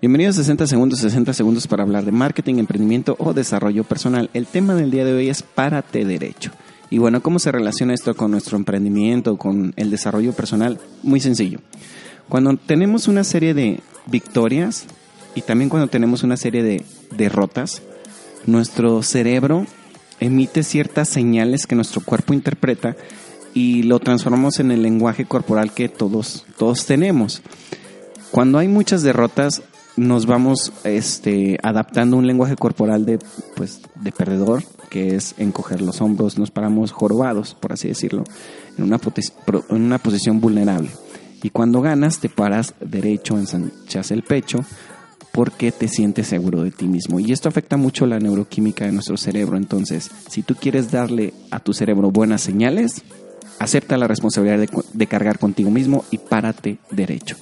Bienvenidos a 60 segundos, 60 segundos para hablar de marketing, emprendimiento o desarrollo personal. El tema del día de hoy es párate derecho. Y bueno, ¿cómo se relaciona esto con nuestro emprendimiento, con el desarrollo personal? Muy sencillo. Cuando tenemos una serie de victorias y también cuando tenemos una serie de derrotas, nuestro cerebro emite ciertas señales que nuestro cuerpo interpreta y lo transformamos en el lenguaje corporal que todos, todos tenemos. Cuando hay muchas derrotas, nos vamos este, adaptando un lenguaje corporal de, pues, de perdedor, que es encoger los hombros, nos paramos jorobados, por así decirlo, en una, en una posición vulnerable. Y cuando ganas, te paras derecho, ensanchas el pecho, porque te sientes seguro de ti mismo. Y esto afecta mucho la neuroquímica de nuestro cerebro. Entonces, si tú quieres darle a tu cerebro buenas señales, acepta la responsabilidad de, de cargar contigo mismo y párate derecho.